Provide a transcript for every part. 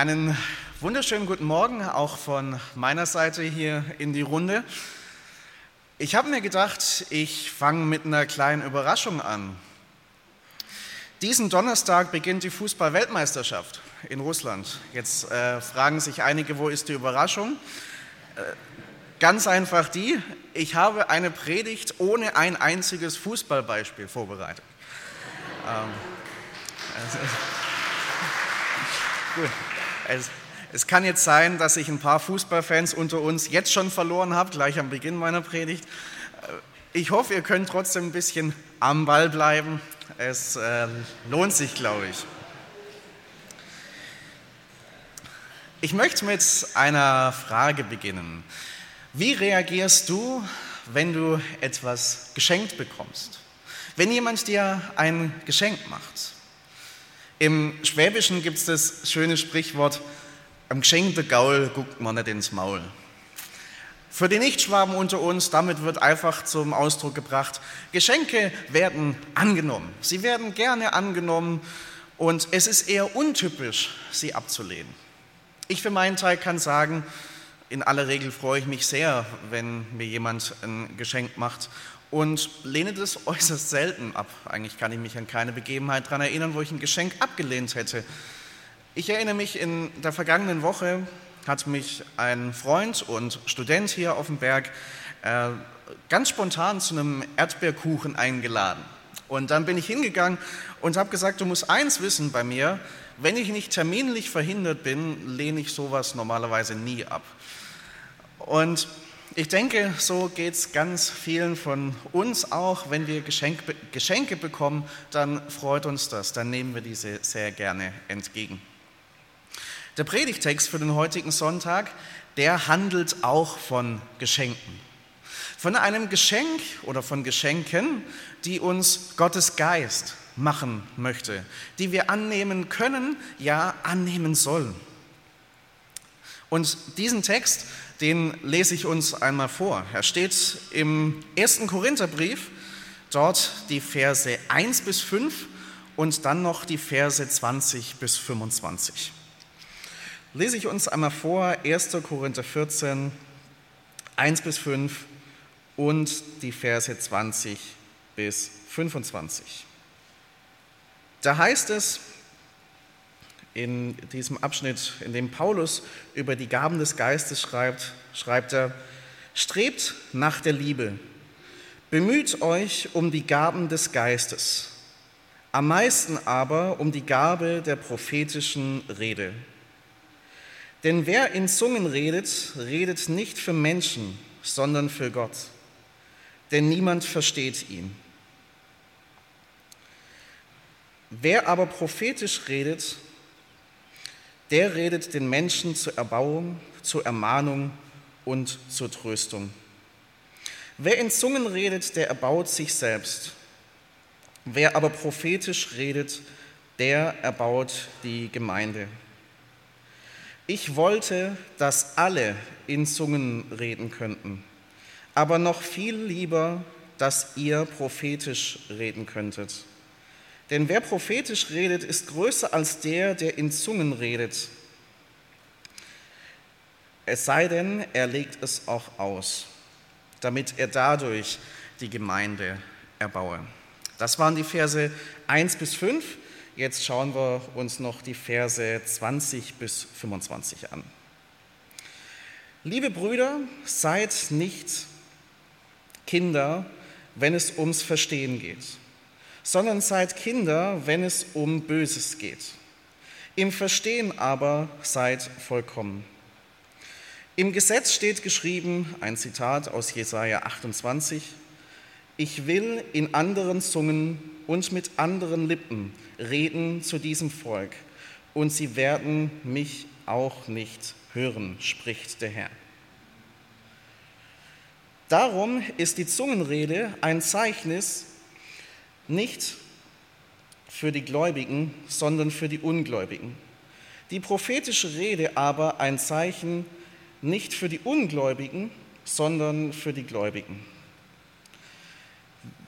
Einen wunderschönen guten Morgen auch von meiner Seite hier in die Runde. Ich habe mir gedacht, ich fange mit einer kleinen Überraschung an. Diesen Donnerstag beginnt die Fußball-Weltmeisterschaft in Russland. Jetzt äh, fragen sich einige, wo ist die Überraschung? Äh, ganz einfach die, ich habe eine Predigt ohne ein einziges Fußballbeispiel vorbereitet. Ähm, also, gut. Es, es, kann jetzt sein, dass ich ein paar Fußballfans unter uns jetzt schon verloren habe, gleich am Beginn meiner Predigt. Ich hoffe, ihr könnt trotzdem ein bisschen am Ball bleiben. Es äh, lohnt sich, glaube ich. Ich möchte mit einer Frage beginnen. Wie reagierst du, wenn du etwas geschenkt bekommst? Wenn jemand dir ein Geschenk macht? Im Schwäbischen gibt es das schöne Sprichwort, am geschenkten Gaul guckt man nicht ins Maul. Für die Nichtschwaben unter uns, damit wird einfach zum Ausdruck gebracht, Geschenke werden angenommen. Sie werden gerne angenommen und es ist eher untypisch, sie abzulehnen. Ich für meinen Teil kann sagen, in aller Regel freue ich mich sehr, wenn mir jemand ein Geschenk macht und lehne das äußerst selten ab. Eigentlich kann ich mich an keine Begebenheit daran erinnern, wo ich ein Geschenk abgelehnt hätte. Ich erinnere mich, in der vergangenen Woche hat mich ein Freund und Student hier auf dem Berg äh, ganz spontan zu einem Erdbeerkuchen eingeladen. Und dann bin ich hingegangen und habe gesagt, du musst eins wissen bei mir, wenn ich nicht terminlich verhindert bin, lehne ich sowas normalerweise nie ab. Und ich denke, so geht es ganz vielen von uns auch. Wenn wir Geschenk, Geschenke bekommen, dann freut uns das, dann nehmen wir diese sehr gerne entgegen. Der Predigtext für den heutigen Sonntag, der handelt auch von Geschenken. Von einem Geschenk oder von Geschenken, die uns Gottes Geist machen möchte, die wir annehmen können, ja annehmen sollen. Und diesen Text, den lese ich uns einmal vor. Er steht im ersten Korintherbrief, dort die Verse 1 bis 5 und dann noch die Verse 20 bis 25. Lese ich uns einmal vor, 1. Korinther 14, 1 bis 5 und die Verse 20 bis 25. Da heißt es, in diesem Abschnitt, in dem Paulus über die Gaben des Geistes schreibt, schreibt er, strebt nach der Liebe, bemüht euch um die Gaben des Geistes, am meisten aber um die Gabe der prophetischen Rede. Denn wer in Zungen redet, redet nicht für Menschen, sondern für Gott, denn niemand versteht ihn. Wer aber prophetisch redet, der redet den Menschen zur Erbauung, zur Ermahnung und zur Tröstung. Wer in Zungen redet, der erbaut sich selbst. Wer aber prophetisch redet, der erbaut die Gemeinde. Ich wollte, dass alle in Zungen reden könnten, aber noch viel lieber, dass ihr prophetisch reden könntet. Denn wer prophetisch redet, ist größer als der, der in Zungen redet. Es sei denn, er legt es auch aus, damit er dadurch die Gemeinde erbaue. Das waren die Verse 1 bis 5. Jetzt schauen wir uns noch die Verse 20 bis 25 an. Liebe Brüder, seid nicht Kinder, wenn es ums Verstehen geht sondern seid Kinder, wenn es um Böses geht. Im Verstehen aber seid vollkommen. Im Gesetz steht geschrieben, ein Zitat aus Jesaja 28, ich will in anderen Zungen und mit anderen Lippen reden zu diesem Volk und sie werden mich auch nicht hören, spricht der Herr. Darum ist die Zungenrede ein Zeichnis nicht für die Gläubigen, sondern für die Ungläubigen. Die prophetische Rede aber ein Zeichen nicht für die Ungläubigen, sondern für die Gläubigen.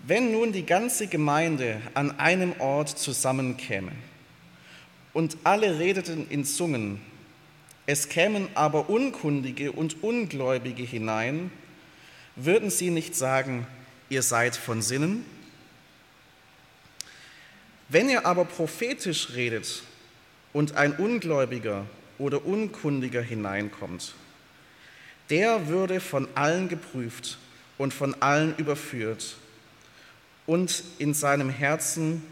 Wenn nun die ganze Gemeinde an einem Ort zusammenkäme und alle redeten in Zungen, es kämen aber Unkundige und Ungläubige hinein, würden sie nicht sagen, ihr seid von Sinnen? Wenn ihr aber prophetisch redet und ein Ungläubiger oder Unkundiger hineinkommt, der würde von allen geprüft und von allen überführt und in seinem Herzen,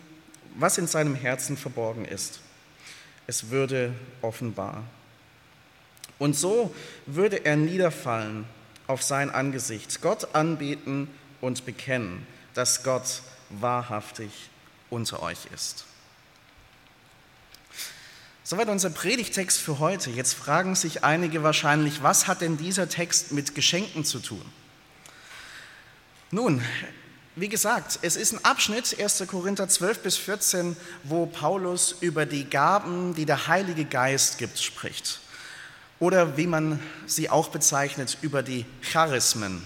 was in seinem Herzen verborgen ist. Es würde offenbar. Und so würde er niederfallen auf sein Angesicht, Gott anbeten und bekennen, dass Gott wahrhaftig unter euch ist. Soweit unser Predigtext für heute. Jetzt fragen sich einige wahrscheinlich, was hat denn dieser Text mit Geschenken zu tun? Nun, wie gesagt, es ist ein Abschnitt, 1. Korinther 12 bis 14, wo Paulus über die Gaben, die der Heilige Geist gibt, spricht. Oder wie man sie auch bezeichnet, über die Charismen.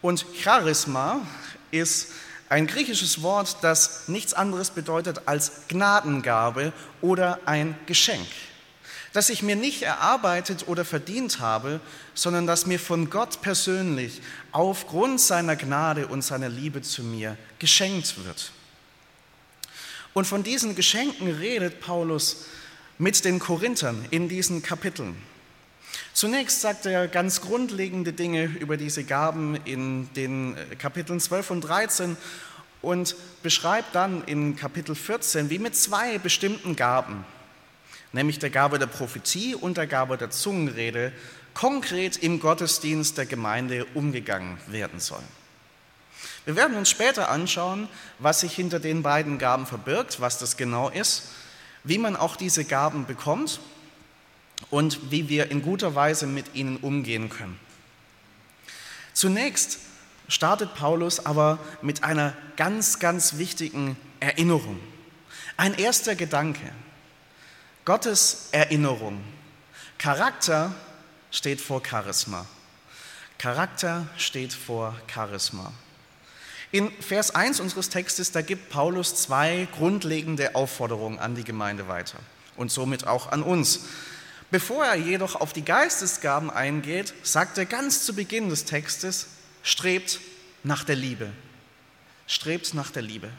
Und Charisma ist ein griechisches Wort, das nichts anderes bedeutet als Gnadengabe oder ein Geschenk das ich mir nicht erarbeitet oder verdient habe, sondern das mir von Gott persönlich aufgrund seiner Gnade und seiner Liebe zu mir geschenkt wird. Und von diesen Geschenken redet Paulus mit den Korinthern in diesen Kapiteln. Zunächst sagt er ganz grundlegende Dinge über diese Gaben in den äh, Kapiteln 12 und 13 und beschreibt dann in Kapitel 14, wie mit zwei bestimmten Gaben nämlich der Gabe der Prophetie und der Gabe der Zungenrede, konkret im Gottesdienst der Gemeinde umgegangen werden soll. Wir werden uns später anschauen, was sich hinter den beiden Gaben verbirgt, was das genau ist, wie man auch diese Gaben bekommt und wie wir in guter Weise mit ihnen umgehen können. Zunächst startet Paulus aber mit einer ganz, ganz wichtigen Erinnerung. Ein erster Gedanke. Gottes Erinnerung. Charakter steht vor Charisma. Charakter steht vor Charisma. In Vers 1 unseres Textes, da gibt Paulus zwei grundlegende Aufforderungen an die Gemeinde weiter und somit auch an uns. Bevor er jedoch auf die Geistesgaben eingeht, sagt er ganz zu Beginn des Textes, strebt nach der Liebe. Strebt nach der Liebe.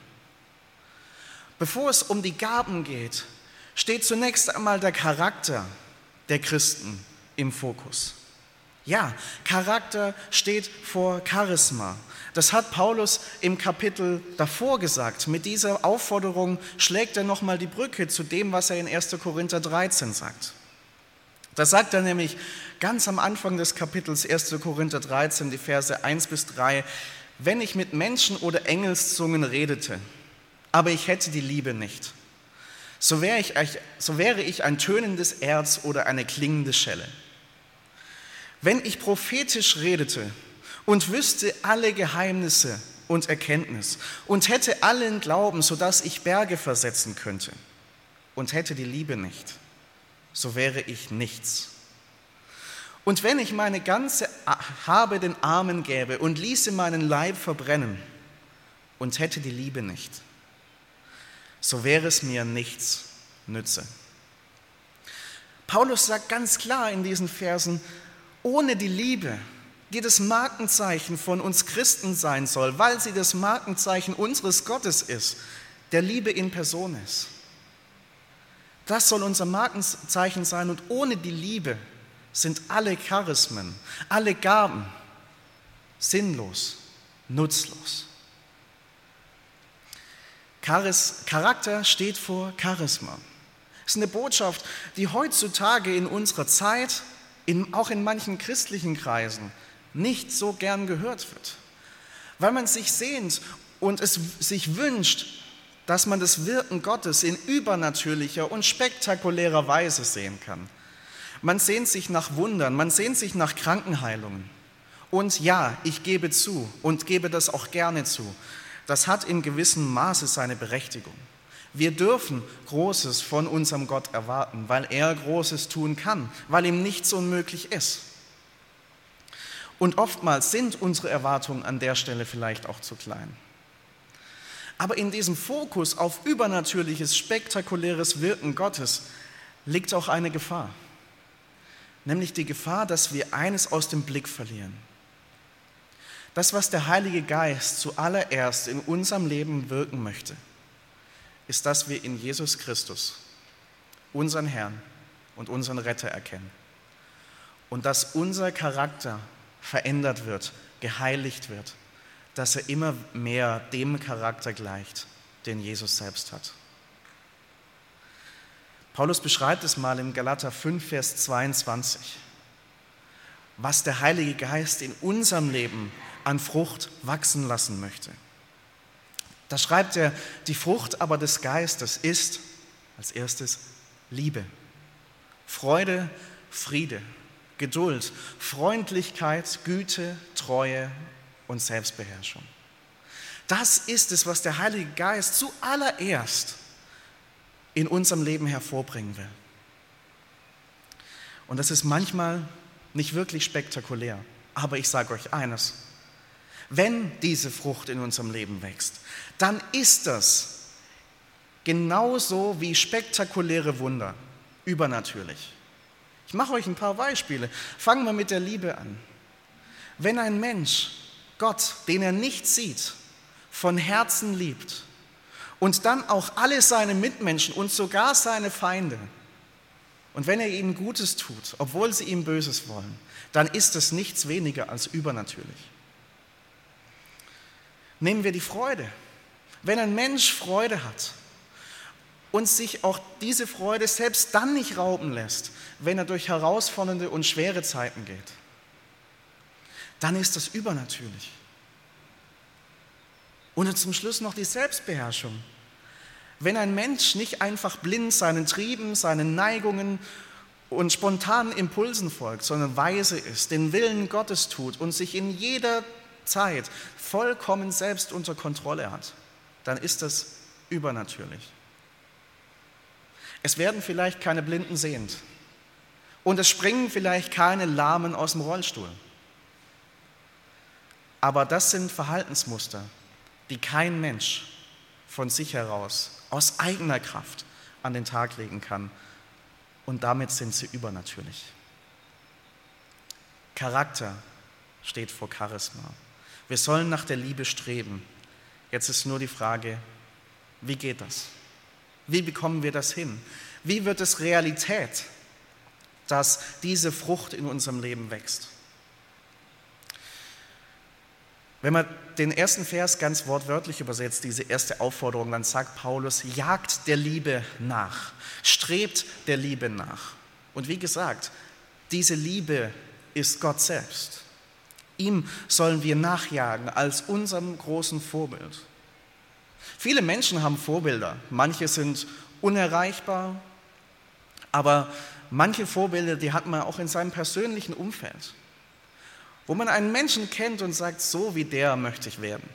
Bevor es um die Gaben geht, steht zunächst einmal der Charakter der Christen im Fokus. Ja, Charakter steht vor Charisma. Das hat Paulus im Kapitel davor gesagt. Mit dieser Aufforderung schlägt er nochmal die Brücke zu dem, was er in 1. Korinther 13 sagt. Da sagt er nämlich ganz am Anfang des Kapitels 1. Korinther 13, die Verse 1 bis 3, wenn ich mit Menschen oder Engelszungen redete, aber ich hätte die Liebe nicht so wäre ich, so wäre ich ein tönendes Erz oder eine klingende Schelle. Wenn ich prophetisch redete und wüsste alle Geheimnisse und Erkenntnis und hätte allen Glauben, sodass ich Berge versetzen könnte und hätte die Liebe nicht, so wäre ich nichts. Und wenn ich meine ganze Habe den Armen gäbe und ließe meinen Leib verbrennen und hätte die Liebe nicht, so wäre es mir nichts nütze. Paulus sagt ganz klar in diesen Versen, ohne die Liebe, die das Markenzeichen von uns Christen sein soll, weil sie das Markenzeichen unseres Gottes ist, der Liebe in Person ist. Das soll unser Markenzeichen sein und ohne die Liebe sind alle Charismen, alle Gaben sinnlos, nutzlos. Charakter steht vor Charisma. Das ist eine Botschaft, die heutzutage in unserer Zeit, in, auch in manchen christlichen Kreisen, nicht so gern gehört wird. Weil man sich sehnt und es sich wünscht, dass man das Wirken Gottes in übernatürlicher und spektakulärer Weise sehen kann. Man sehnt sich nach Wundern, man sehnt sich nach Krankenheilungen. Und ja, ich gebe zu und gebe das auch gerne zu. Das hat in gewissem Maße seine Berechtigung. Wir dürfen Großes von unserem Gott erwarten, weil er Großes tun kann, weil ihm nichts unmöglich ist. Und oftmals sind unsere Erwartungen an der Stelle vielleicht auch zu klein. Aber in diesem Fokus auf übernatürliches, spektakuläres Wirken Gottes liegt auch eine Gefahr. Nämlich die Gefahr, dass wir eines aus dem Blick verlieren. Das, was der Heilige Geist zuallererst in unserem Leben wirken möchte, ist, dass wir in Jesus Christus unseren Herrn und unseren Retter erkennen. Und dass unser Charakter verändert wird, geheiligt wird dass er immer mehr dem Charakter gleicht, den Jesus selbst hat. Paulus beschreibt es mal in Galater 5, Vers 22, was der Heilige Geist in unserem Leben an Frucht wachsen lassen möchte. Da schreibt er, die Frucht aber des Geistes ist als erstes Liebe, Freude, Friede, Geduld, Freundlichkeit, Güte, Treue und Selbstbeherrschung. Das ist es, was der Heilige Geist zuallererst in unserem Leben hervorbringen will. Und das ist manchmal nicht wirklich spektakulär, aber ich sage euch eines, wenn diese Frucht in unserem Leben wächst, dann ist das genauso wie spektakuläre Wunder, übernatürlich. Ich mache euch ein paar Beispiele. Fangen wir mit der Liebe an. Wenn ein Mensch Gott, den er nicht sieht, von Herzen liebt und dann auch alle seine Mitmenschen und sogar seine Feinde, und wenn er ihnen Gutes tut, obwohl sie ihm Böses wollen, dann ist es nichts weniger als übernatürlich. Nehmen wir die Freude. Wenn ein Mensch Freude hat und sich auch diese Freude selbst dann nicht rauben lässt, wenn er durch herausfordernde und schwere Zeiten geht, dann ist das übernatürlich. Und zum Schluss noch die Selbstbeherrschung. Wenn ein Mensch nicht einfach blind seinen Trieben, seinen Neigungen und spontanen Impulsen folgt, sondern weise ist, den Willen Gottes tut und sich in jeder Zeit vollkommen selbst unter Kontrolle hat, dann ist das übernatürlich. Es werden vielleicht keine Blinden sehend und es springen vielleicht keine Lahmen aus dem Rollstuhl. Aber das sind Verhaltensmuster, die kein Mensch von sich heraus, aus eigener Kraft an den Tag legen kann. Und damit sind sie übernatürlich. Charakter steht vor Charisma. Wir sollen nach der Liebe streben. Jetzt ist nur die Frage, wie geht das? Wie bekommen wir das hin? Wie wird es Realität, dass diese Frucht in unserem Leben wächst? Wenn man den ersten Vers ganz wortwörtlich übersetzt, diese erste Aufforderung, dann sagt Paulus, jagt der Liebe nach, strebt der Liebe nach. Und wie gesagt, diese Liebe ist Gott selbst. Ihm sollen wir nachjagen als unserem großen Vorbild. Viele Menschen haben Vorbilder, manche sind unerreichbar, aber manche Vorbilder, die hat man auch in seinem persönlichen Umfeld wo man einen Menschen kennt und sagt, so wie der möchte ich werden.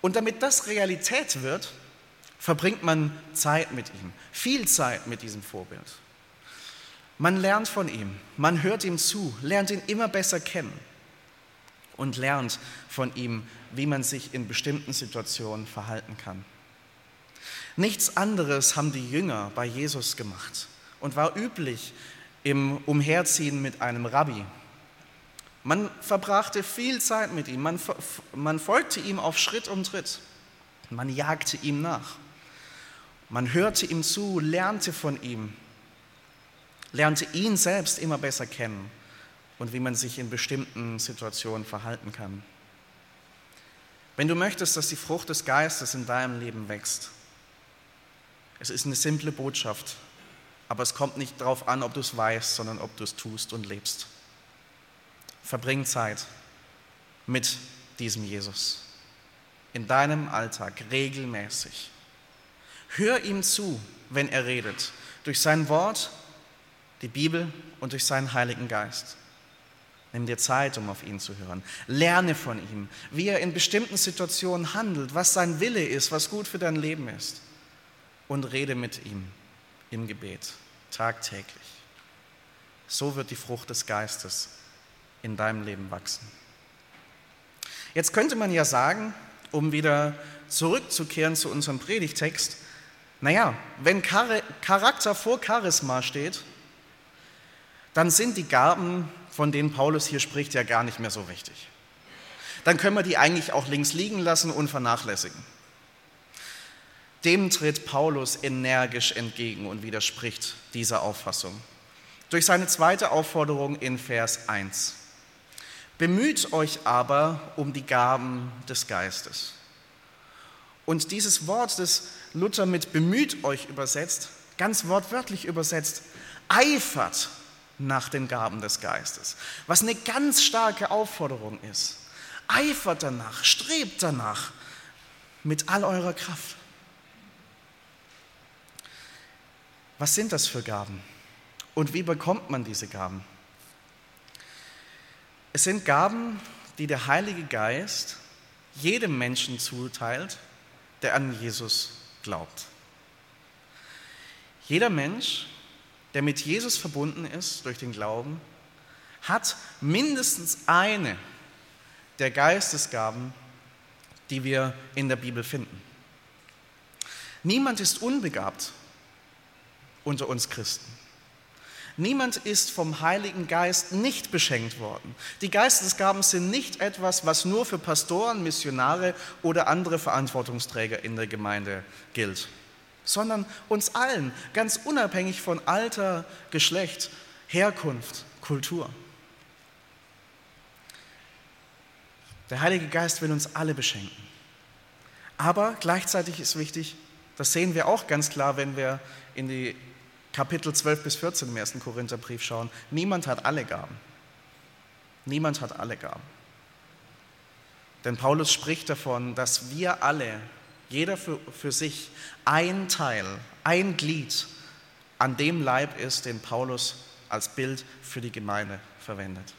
Und damit das Realität wird, verbringt man Zeit mit ihm, viel Zeit mit diesem Vorbild. Man lernt von ihm, man hört ihm zu, lernt ihn immer besser kennen und lernt von ihm, wie man sich in bestimmten Situationen verhalten kann. Nichts anderes haben die Jünger bei Jesus gemacht und war üblich im Umherziehen mit einem Rabbi, man verbrachte viel Zeit mit ihm, man, man folgte ihm auf Schritt und Tritt, man jagte ihm nach, man hörte ihm zu, lernte von ihm, lernte ihn selbst immer besser kennen und wie man sich in bestimmten Situationen verhalten kann. Wenn du möchtest, dass die Frucht des Geistes in deinem Leben wächst, es ist eine simple Botschaft, aber es kommt nicht darauf an, ob du es weißt, sondern ob du es tust und lebst. Verbring Zeit mit diesem Jesus. in deinem Alltag regelmäßig. Hör ihm zu, wenn er redet, durch sein Wort, die Bibel und durch seinen Heiligen Geist. Nimm dir Zeit, um auf ihn zu hören. Lerne von ihm, wie er in bestimmten Situationen handelt, was sein Wille ist, was gut für dein Leben ist. Und rede mit ihm im Gebet, tagtäglich. So wird die Frucht des Geistes in deinem Leben wachsen. Jetzt könnte man ja sagen, um wieder zurückzukehren zu unserem Predigtext, naja, wenn Charakter vor Charisma steht, dann sind die Gaben, von denen Paulus hier spricht, ja gar nicht mehr so wichtig. Dann können wir die eigentlich auch links liegen lassen und vernachlässigen. Dem tritt Paulus energisch entgegen und widerspricht dieser Auffassung. Durch seine zweite Aufforderung in Vers 1. Bemüht euch aber um die Gaben des Geistes. Und dieses Wort, das Luther mit bemüht euch übersetzt, ganz wortwörtlich übersetzt, eifert nach den Gaben des Geistes, was eine ganz starke Aufforderung ist. Eifert danach, strebt danach mit all eurer Kraft. Was sind das für Gaben? Und wie bekommt man diese Gaben? Es sind Gaben, die der Heilige Geist jedem Menschen zuteilt, der an Jesus glaubt. Jeder Mensch, der mit Jesus verbunden ist durch den Glauben, hat mindestens eine der Geistesgaben, die wir in der Bibel finden. Niemand ist unbegabt unter uns Christen. Niemand ist vom Heiligen Geist nicht beschenkt worden. Die Geistesgaben sind nicht etwas, was nur für Pastoren, Missionare oder andere Verantwortungsträger in der Gemeinde gilt, sondern uns allen, ganz unabhängig von Alter, Geschlecht, Herkunft, Kultur. Der Heilige Geist will uns alle beschenken. Aber gleichzeitig ist wichtig, das sehen wir auch ganz klar, wenn wir in die Kapitel 12 bis 14 im ersten Korintherbrief schauen, niemand hat alle Gaben. Niemand hat alle Gaben. Denn Paulus spricht davon, dass wir alle, jeder für, für sich, ein Teil, ein Glied an dem Leib ist, den Paulus als Bild für die Gemeinde verwendet.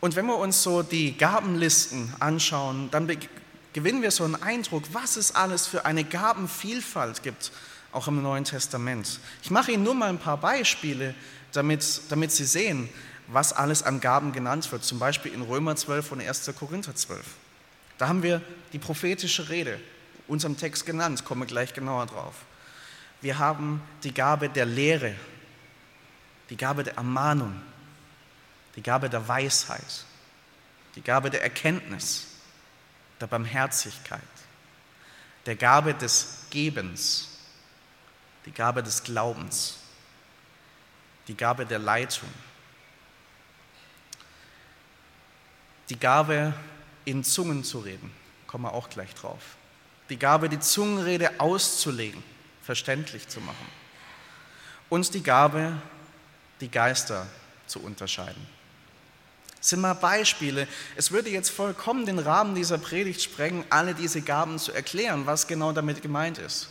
Und wenn wir uns so die Gabenlisten anschauen, dann gewinnen wir so einen Eindruck, was es alles für eine Gabenvielfalt gibt auch im Neuen Testament. Ich mache Ihnen nur mal ein paar Beispiele, damit, damit Sie sehen, was alles an Gaben genannt wird, zum Beispiel in Römer 12 und 1. Korinther 12. Da haben wir die prophetische Rede, unserem Text genannt, komme gleich genauer drauf. Wir haben die Gabe der Lehre, die Gabe der Ermahnung, die Gabe der Weisheit, die Gabe der Erkenntnis, der Barmherzigkeit, der Gabe des Gebens, die Gabe des Glaubens, die Gabe der Leitung, die Gabe, in Zungen zu reden, kommen wir auch gleich drauf, die Gabe, die Zungenrede auszulegen, verständlich zu machen und die Gabe, die Geister zu unterscheiden. Das sind mal Beispiele. Es würde jetzt vollkommen den Rahmen dieser Predigt sprengen, alle diese Gaben zu erklären, was genau damit gemeint ist.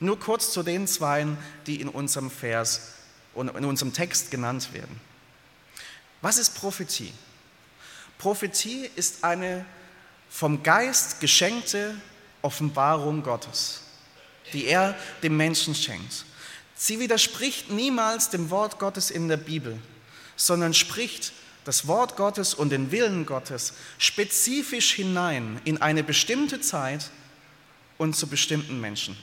Nur kurz zu den Zweien, die in unserem Vers und in unserem Text genannt werden. Was ist Prophetie? Prophetie ist eine vom Geist geschenkte Offenbarung Gottes, die er dem Menschen schenkt. Sie widerspricht niemals dem Wort Gottes in der Bibel, sondern spricht das Wort Gottes und den Willen Gottes spezifisch hinein in eine bestimmte Zeit und zu bestimmten Menschen.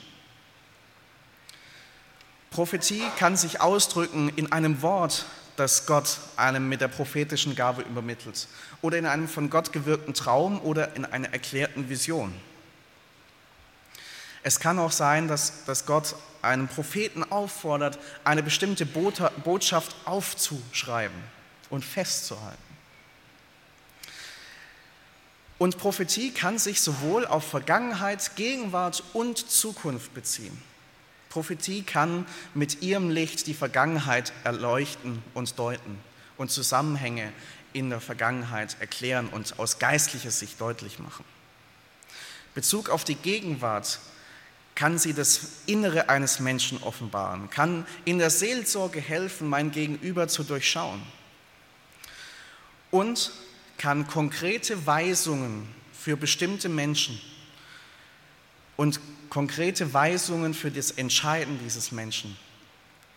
Prophetie kann sich ausdrücken in einem Wort, das Gott einem mit der prophetischen Gabe übermittelt oder in einem von Gott gewirkten Traum oder in einer erklärten Vision. Es kann auch sein, dass, dass Gott einen Propheten auffordert, eine bestimmte Botschaft aufzuschreiben und festzuhalten. Und Prophetie kann sich sowohl auf Vergangenheit, Gegenwart und Zukunft beziehen. Prophetie kann mit ihrem Licht die Vergangenheit erleuchten und deuten und Zusammenhänge in der Vergangenheit erklären und aus geistlicher Sicht deutlich machen. Bezug auf die Gegenwart kann sie das Innere eines Menschen offenbaren, kann in der Seelsorge helfen, mein Gegenüber zu durchschauen und kann konkrete Weisungen für bestimmte Menschen und konkrete Weisungen für das Entscheiden dieses Menschen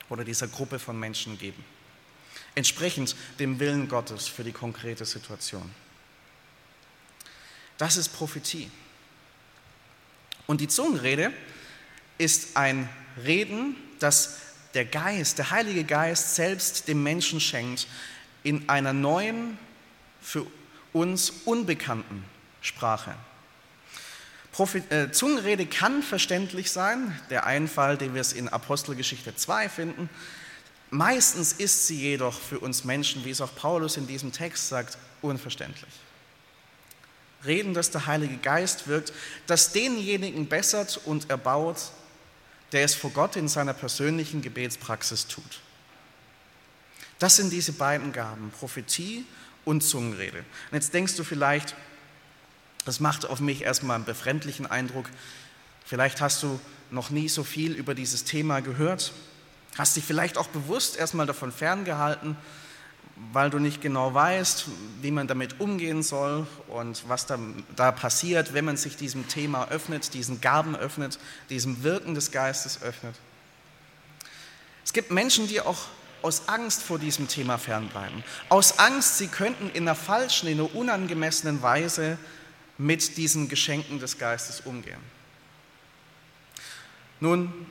oder dieser Gruppe von Menschen geben. Entsprechend dem Willen Gottes für die konkrete Situation. Das ist Prophetie. Und die Zungenrede ist ein Reden, das der Geist, der Heilige Geist selbst dem Menschen schenkt in einer neuen, für uns unbekannten Sprache. Äh, Zungenrede kann verständlich sein, der einen Fall, den wir es in Apostelgeschichte 2 finden. Meistens ist sie jedoch für uns Menschen, wie es auch Paulus in diesem Text sagt, unverständlich. Reden, dass der Heilige Geist wirkt, das denjenigen bessert und erbaut, der es vor Gott in seiner persönlichen Gebetspraxis tut. Das sind diese beiden Gaben, Prophetie und Zungenrede. Und jetzt denkst du vielleicht, das macht auf mich erstmal einen befremdlichen Eindruck. Vielleicht hast du noch nie so viel über dieses Thema gehört, hast dich vielleicht auch bewusst erstmal davon ferngehalten, weil du nicht genau weißt, wie man damit umgehen soll und was da, da passiert, wenn man sich diesem Thema öffnet, diesen Gaben öffnet, diesem Wirken des Geistes öffnet. Es gibt Menschen, die auch aus Angst vor diesem Thema fernbleiben. Aus Angst, sie könnten in einer falschen, in einer unangemessenen Weise mit diesen Geschenken des Geistes umgehen. Nun,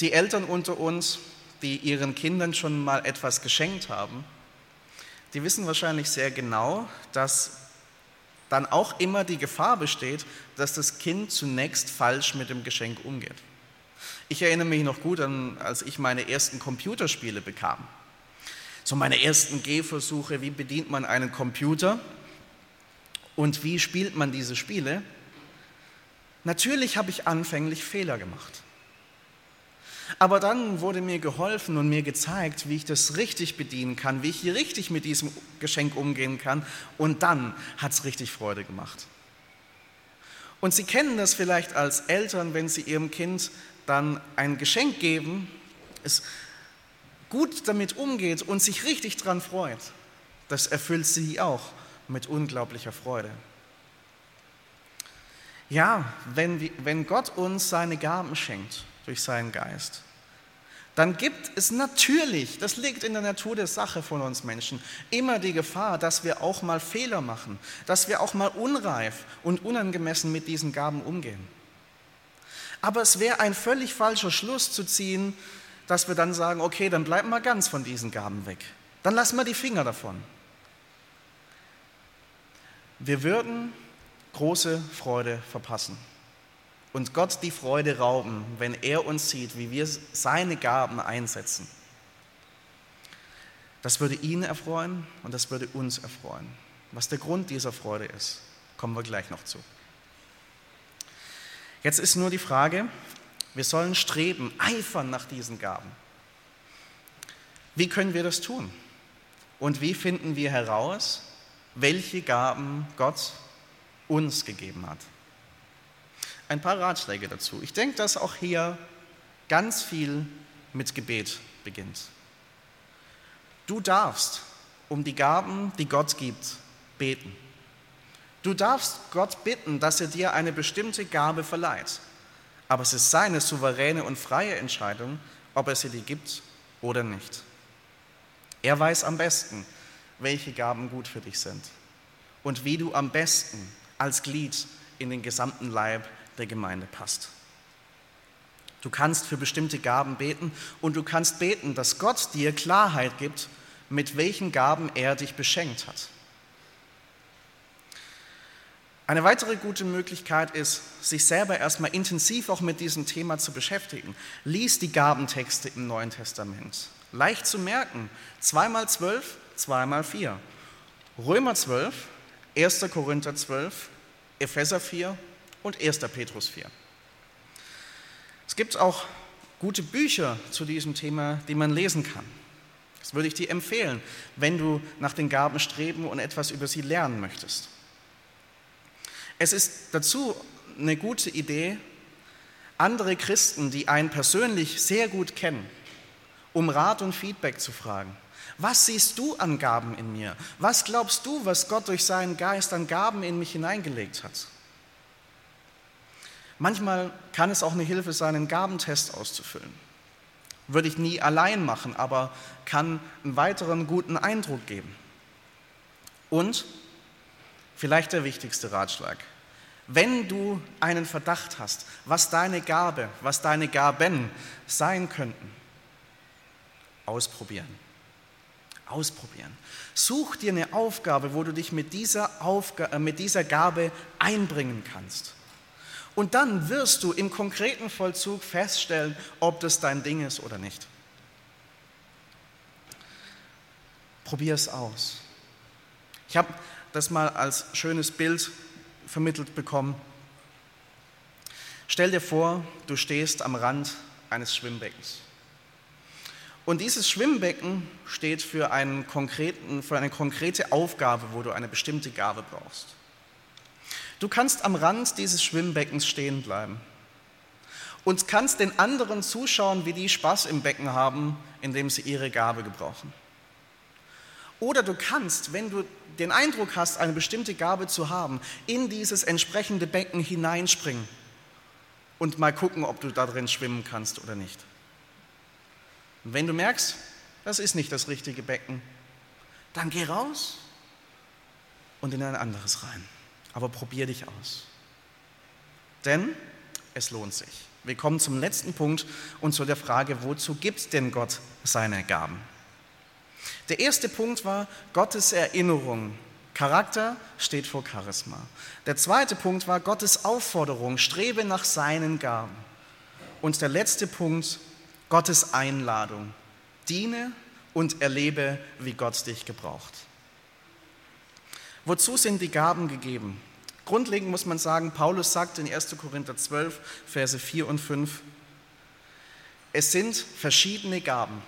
die Eltern unter uns, die ihren Kindern schon mal etwas geschenkt haben, die wissen wahrscheinlich sehr genau, dass dann auch immer die Gefahr besteht, dass das Kind zunächst falsch mit dem Geschenk umgeht. Ich erinnere mich noch gut an, als ich meine ersten Computerspiele bekam. So meine ersten Gehversuche, wie bedient man einen Computer und wie spielt man diese Spiele. Natürlich habe ich anfänglich Fehler gemacht. Aber dann wurde mir geholfen und mir gezeigt, wie ich das richtig bedienen kann, wie ich hier richtig mit diesem Geschenk umgehen kann. Und dann hat es richtig Freude gemacht. Und Sie kennen das vielleicht als Eltern, wenn Sie Ihrem Kind dann ein Geschenk geben, es gut damit umgeht und sich richtig dran freut. Das erfüllt Sie auch mit unglaublicher Freude. Ja, wenn, wenn Gott uns seine Gaben schenkt, durch seinen Geist, dann gibt es natürlich, das liegt in der Natur der Sache von uns Menschen, immer die Gefahr, dass wir auch mal Fehler machen, dass wir auch mal unreif und unangemessen mit diesen Gaben umgehen. Aber es wäre ein völlig falscher Schluss zu ziehen, dass wir dann sagen, okay, dann bleiben wir ganz von diesen Gaben weg. Dann lassen wir die Finger davon. Wir würden große Freude verpassen und Gott die Freude rauben, wenn er uns sieht, wie wir seine Gaben einsetzen. Das würde ihn erfreuen und das würde uns erfreuen. Was der Grund dieser Freude ist, kommen wir gleich noch zu. Jetzt ist nur die Frage, wir sollen streben, eifern nach diesen Gaben. Wie können wir das tun? Und wie finden wir heraus, welche Gaben Gott uns gegeben hat? ein paar Ratschläge dazu. Ich denke, dass auch hier ganz viel mit Gebet beginnt. Du darfst um die Gaben, die Gott gibt, beten. Du darfst Gott bitten, dass er dir eine bestimmte Gabe verleiht. Aber es ist seine souveräne und freie Entscheidung, ob er sie dir gibt oder nicht. Er weiß am besten, welche Gaben gut für dich sind und wie du am besten als Glied in den gesamten Leib der Gemeinde passt. Du kannst für bestimmte Gaben beten und du kannst beten, dass Gott dir Klarheit gibt, mit welchen Gaben er dich beschenkt hat. Eine weitere gute Möglichkeit ist, sich selber erstmal intensiv auch mit diesem Thema zu beschäftigen. Lies die Gabentexte im Neuen Testament. Leicht zu merken. Zweimal zwölf, zweimal vier. Römer 12, 1. Korinther 12, Epheser 4 und 1. Petrus 4. Es gibt auch gute Bücher zu diesem Thema, die man lesen kann. Das würde ich dir empfehlen, wenn du nach den Gaben streben und etwas über sie lernen möchtest. Es ist dazu eine gute Idee, andere Christen, die einen persönlich sehr gut kennen, um Rat und Feedback zu fragen. Was siehst du an Gaben in mir? Was glaubst du, was Gott durch seinen Geist an Gaben in mich hineingelegt hat? Manchmal kann es auch eine Hilfe sein, einen Gabentest auszufüllen. Würde ich nie allein machen, aber kann einen weiteren guten Eindruck geben. Und vielleicht der wichtigste Ratschlag. Wenn du einen Verdacht hast, was deine Gabe, was deine Gaben sein könnten, ausprobieren. Ausprobieren. Such dir eine Aufgabe, wo du dich mit dieser, Aufgabe, äh, mit dieser Gabe einbringen kannst. Und dann wirst du im konkreten Vollzug feststellen, ob das dein Ding ist oder nicht. Probier es aus. Ich habe das mal als schönes Bild vermittelt bekommen. Stell dir vor, du stehst am Rand eines Schwimmbeckens. Und dieses Schwimmbecken steht für, einen konkreten, für eine konkrete Aufgabe, wo du eine bestimmte Gabe brauchst. Du kannst am Rand dieses Schwimmbeckens stehen bleiben und kannst den anderen zuschauen, wie die Spaß im Becken haben, indem sie ihre Gabe gebrauchen. Oder du kannst, wenn du den Eindruck hast, eine bestimmte Gabe zu haben, in dieses entsprechende Becken hineinspringen und mal gucken, ob du da drin schwimmen kannst oder nicht. Und wenn du merkst, das ist nicht das richtige Becken, dann geh raus und in ein anderes rein. Aber probier dich aus. Denn es lohnt sich. Wir kommen zum letzten Punkt und zu der Frage, wozu gibt denn Gott seine Gaben? Der erste Punkt war Gottes Erinnerung. Charakter steht vor Charisma. Der zweite Punkt war Gottes Aufforderung, strebe nach seinen Gaben. Und der letzte Punkt, Gottes Einladung. Diene und erlebe, wie Gott dich gebraucht. Wozu sind die Gaben gegeben? Grundlegend muss man sagen, Paulus sagt in 1. Korinther 12, Verse 4 und 5, es sind verschiedene Gaben,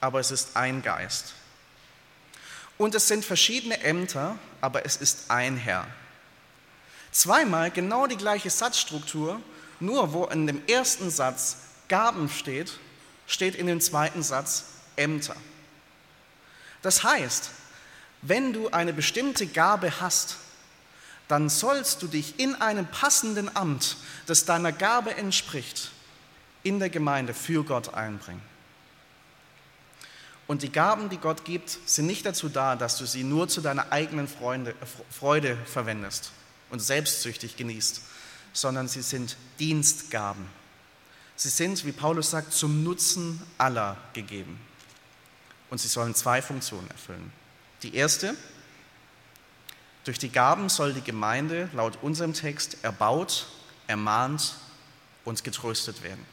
aber es ist ein Geist. Und es sind verschiedene Ämter, aber es ist ein Herr. Zweimal genau die gleiche Satzstruktur, nur wo in dem ersten Satz Gaben steht, steht in dem zweiten Satz Ämter. Das heißt, wenn du eine bestimmte Gabe hast, dann sollst du dich in einem passenden Amt, das deiner Gabe entspricht, in der Gemeinde für Gott einbringen. Und die Gaben, die Gott gibt, sind nicht dazu da, dass du sie nur zu deiner eigenen Freude, Freude verwendest und selbstsüchtig genießt, sondern sie sind Dienstgaben. Sie sind, wie Paulus sagt, zum Nutzen aller gegeben. Und sie sollen zwei Funktionen erfüllen. Die erste, durch die Gaben soll die Gemeinde laut unserem Text erbaut, ermahnt und getröstet werden.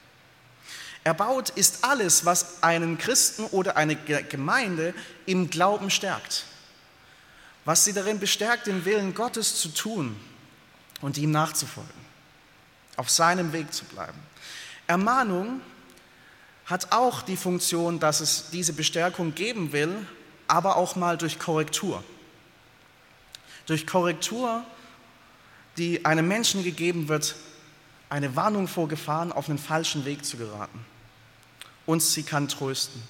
Erbaut ist alles, was einen Christen oder eine Gemeinde im Glauben stärkt. Was sie darin bestärkt, den Willen Gottes zu tun und ihm nachzufolgen, auf seinem Weg zu bleiben. Ermahnung hat auch die Funktion, dass es diese Bestärkung geben will, aber auch mal durch Korrektur. Durch Korrektur, die einem Menschen gegeben wird, eine Warnung vor Gefahren auf einen falschen Weg zu geraten. Und sie kann trösten.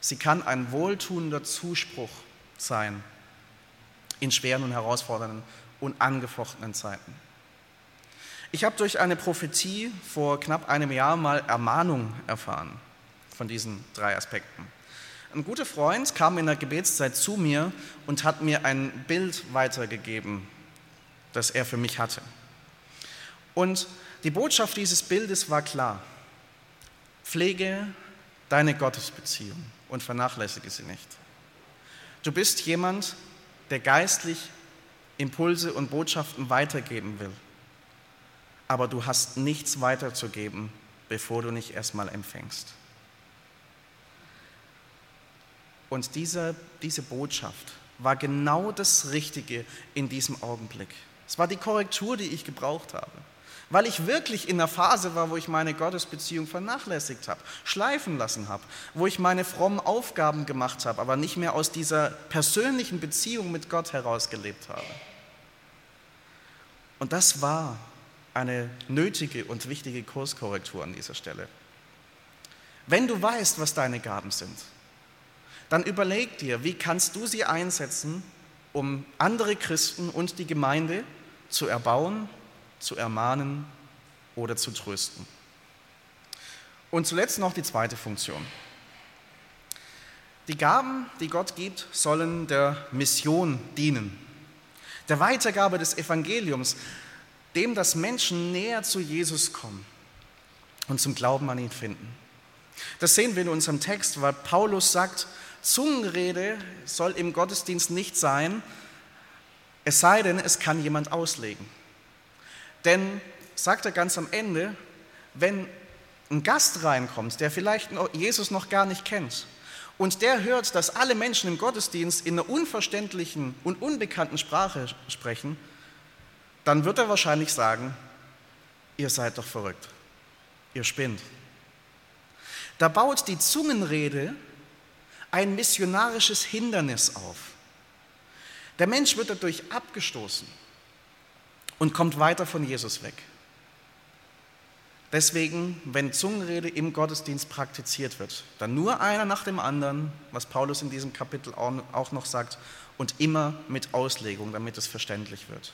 Sie kann ein wohltuender Zuspruch sein in schweren und herausfordernden und angefochtenen Zeiten. Ich habe durch eine Prophetie vor knapp einem Jahr mal Ermahnung erfahren von diesen drei Aspekten. Ein guter Freund kam in der Gebetszeit zu mir und hat mir ein Bild weitergegeben, das er für mich hatte. Und die Botschaft dieses Bildes war klar. Pflege deine Gottesbeziehung und vernachlässige sie nicht. Du bist jemand, der geistlich Impulse und Botschaften weitergeben will aber du hast nichts weiterzugeben, bevor du nicht erstmal empfängst. Und diese, diese Botschaft war genau das Richtige in diesem Augenblick. Es war die Korrektur, die ich gebraucht habe, weil ich wirklich in der Phase war, wo ich meine Gottesbeziehung vernachlässigt habe, schleifen lassen habe, wo ich meine frommen Aufgaben gemacht habe, aber nicht mehr aus dieser persönlichen Beziehung mit Gott heraus gelebt habe. Und das war eine nötige und wichtige Kurskorrektur an dieser Stelle. Wenn du weißt, was deine Gaben sind, dann überleg dir, wie kannst du sie einsetzen, um andere Christen und die Gemeinde zu erbauen, zu ermahnen oder zu trösten. Und zuletzt noch die zweite Funktion. Die Gaben, die Gott gibt, sollen der Mission dienen, der Weitergabe des Evangeliums, dem, dass Menschen näher zu Jesus kommen und zum Glauben an ihn finden. Das sehen wir in unserem Text, weil Paulus sagt, Zungenrede soll im Gottesdienst nicht sein, es sei denn, es kann jemand auslegen. Denn, sagt er ganz am Ende, wenn ein Gast reinkommt, der vielleicht Jesus noch gar nicht kennt, und der hört, dass alle Menschen im Gottesdienst in einer unverständlichen und unbekannten Sprache sprechen, dann wird er wahrscheinlich sagen, ihr seid doch verrückt, ihr spinnt. Da baut die Zungenrede ein missionarisches Hindernis auf. Der Mensch wird dadurch abgestoßen und kommt weiter von Jesus weg. Deswegen, wenn Zungenrede im Gottesdienst praktiziert wird, dann nur einer nach dem anderen, was Paulus in diesem Kapitel auch noch sagt, und immer mit Auslegung, damit es verständlich wird.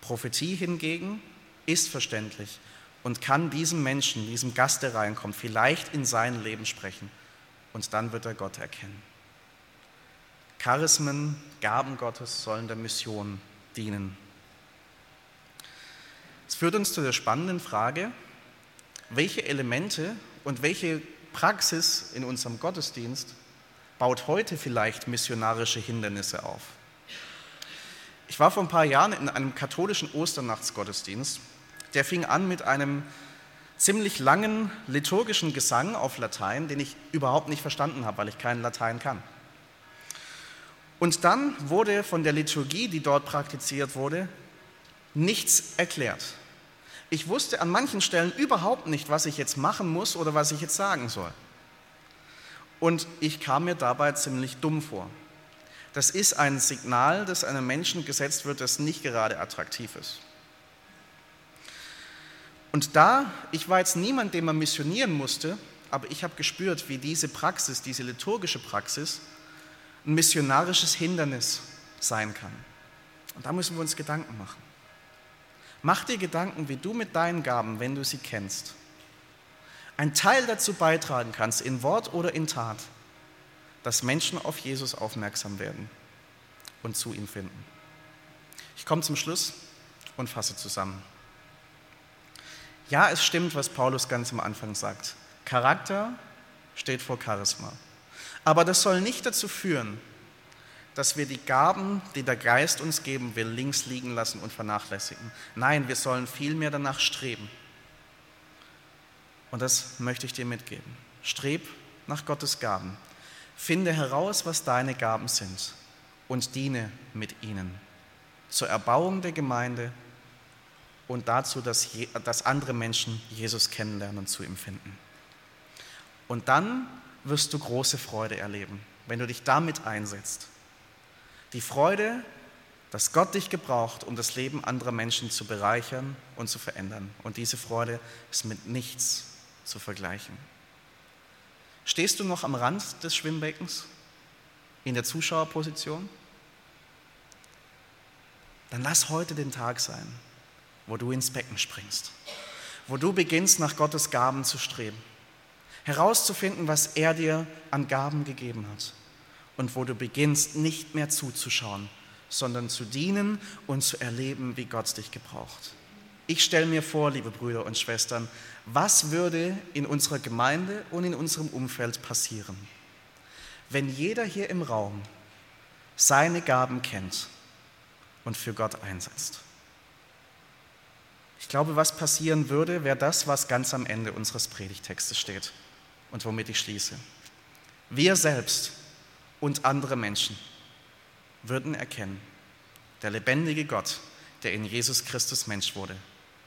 Prophetie hingegen ist verständlich und kann diesem Menschen, diesem Gast, der reinkommt, vielleicht in sein Leben sprechen und dann wird er Gott erkennen. Charismen, Gaben Gottes sollen der Mission dienen. Es führt uns zu der spannenden Frage, welche Elemente und welche Praxis in unserem Gottesdienst baut heute vielleicht missionarische Hindernisse auf? Ich war vor ein paar Jahren in einem katholischen Osternachtsgottesdienst. Der fing an mit einem ziemlich langen liturgischen Gesang auf Latein, den ich überhaupt nicht verstanden habe, weil ich kein Latein kann. Und dann wurde von der Liturgie, die dort praktiziert wurde, nichts erklärt. Ich wusste an manchen Stellen überhaupt nicht, was ich jetzt machen muss oder was ich jetzt sagen soll. Und ich kam mir dabei ziemlich dumm vor. Das ist ein Signal, das einem Menschen gesetzt wird, das nicht gerade attraktiv ist. Und da, ich war jetzt niemand, den man missionieren musste, aber ich habe gespürt, wie diese Praxis, diese liturgische Praxis, ein missionarisches Hindernis sein kann. Und da müssen wir uns Gedanken machen. Mach dir Gedanken, wie du mit deinen Gaben, wenn du sie kennst, einen Teil dazu beitragen kannst, in Wort oder in Tat, dass Menschen auf Jesus aufmerksam werden und zu ihm finden. Ich komme zum Schluss und fasse zusammen. Ja, es stimmt, was Paulus ganz am Anfang sagt. Charakter steht vor Charisma. Aber das soll nicht dazu führen, dass wir die Gaben, die der Geist uns geben will, links liegen lassen und vernachlässigen. Nein, wir sollen vielmehr danach streben. Und das möchte ich dir mitgeben. Streb nach Gottes Gaben. Finde heraus, was deine Gaben sind und diene mit ihnen zur Erbauung der Gemeinde und dazu, dass, dass andere Menschen Jesus kennenlernen und zu ihm finden. Und dann wirst du große Freude erleben, wenn du dich damit einsetzt. Die Freude, dass Gott dich gebraucht, um das Leben anderer Menschen zu bereichern und zu verändern. Und diese Freude ist mit nichts zu vergleichen. Stehst du noch am Rand des Schwimmbeckens, in der Zuschauerposition? Dann lass heute den Tag sein, wo du ins Becken springst, wo du beginnst, nach Gottes Gaben zu streben, herauszufinden, was er dir an Gaben gegeben hat und wo du beginnst, nicht mehr zuzuschauen, sondern zu dienen und zu erleben, wie Gott dich gebraucht. Ich stelle mir vor, liebe Brüder und Schwestern, was würde in unserer Gemeinde und in unserem Umfeld passieren, wenn jeder hier im Raum seine Gaben kennt und für Gott einsetzt. Ich glaube, was passieren würde, wäre das, was ganz am Ende unseres Predigtextes steht und womit ich schließe. Wir selbst und andere Menschen würden erkennen, der lebendige Gott, der in Jesus Christus Mensch wurde,